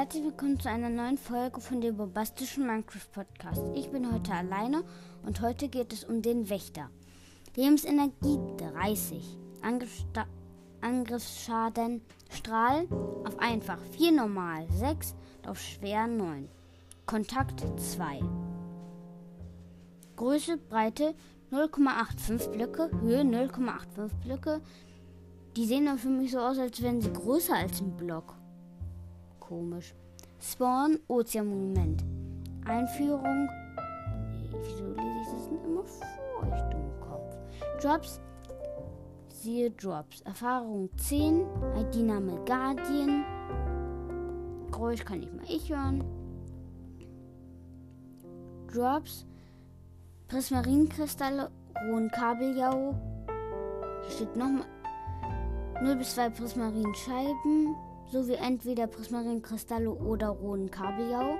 herzlich willkommen zu einer neuen Folge von dem bombastischen Minecraft Podcast. Ich bin heute alleine und heute geht es um den Wächter. Lebensenergie 30, Angriffssta Angriffsschaden Strahl auf einfach 4 normal 6 auf schwer 9. Kontakt 2. Größe, Breite 0,85 Blöcke, Höhe 0,85 Blöcke. Die sehen dann für mich so aus, als wären sie größer als ein Block komisch. Spawn, Ozeanmonument. Einführung. Wieso lese ich das denn immer vor? Ich dumm Kopf. Drops. Siehe Drops. Erfahrung 10. ID-Name Guardian. Geräusch kann ich mal ich hören. Drops. Prismarinkristalle. Rohen Kabeljau. Hier steht nochmal 0 bis 2 Prismarinscheiben sowie entweder Prismarinkristalle oder rohen Kabeljau.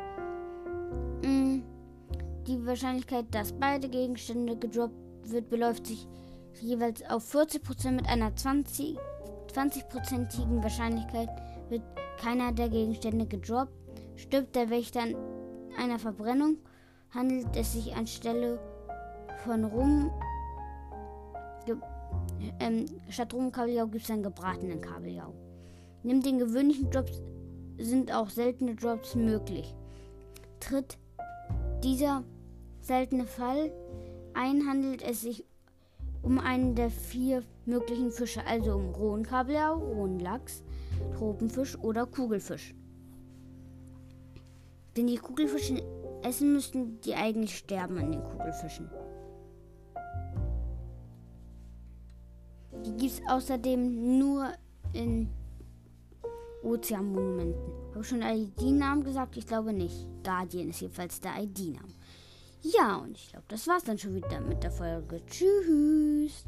Mm, die Wahrscheinlichkeit, dass beide Gegenstände gedroppt wird, beläuft sich jeweils auf 40% mit einer 20, 20%igen Wahrscheinlichkeit wird keiner der Gegenstände gedroppt. Stirbt der Wächter an einer Verbrennung, handelt es sich anstelle von Rum. Ähm, statt Rumkabeljau gibt es einen gebratenen Kabeljau. Neben den gewöhnlichen Drops sind auch seltene Drops möglich. Tritt dieser seltene Fall ein, handelt es sich um einen der vier möglichen Fische, also um rohen Kabeljau, rohen Lachs, Tropenfisch oder Kugelfisch. Wenn die Kugelfische essen, müssten die eigentlich sterben an den Kugelfischen. Die gibt es außerdem nur in Ozeanmonumenten. Habe ich schon ID-Namen gesagt? Ich glaube nicht. Guardian ist jedenfalls der ID-Name. Ja, und ich glaube, das war's dann schon wieder mit der Folge. Tschüss.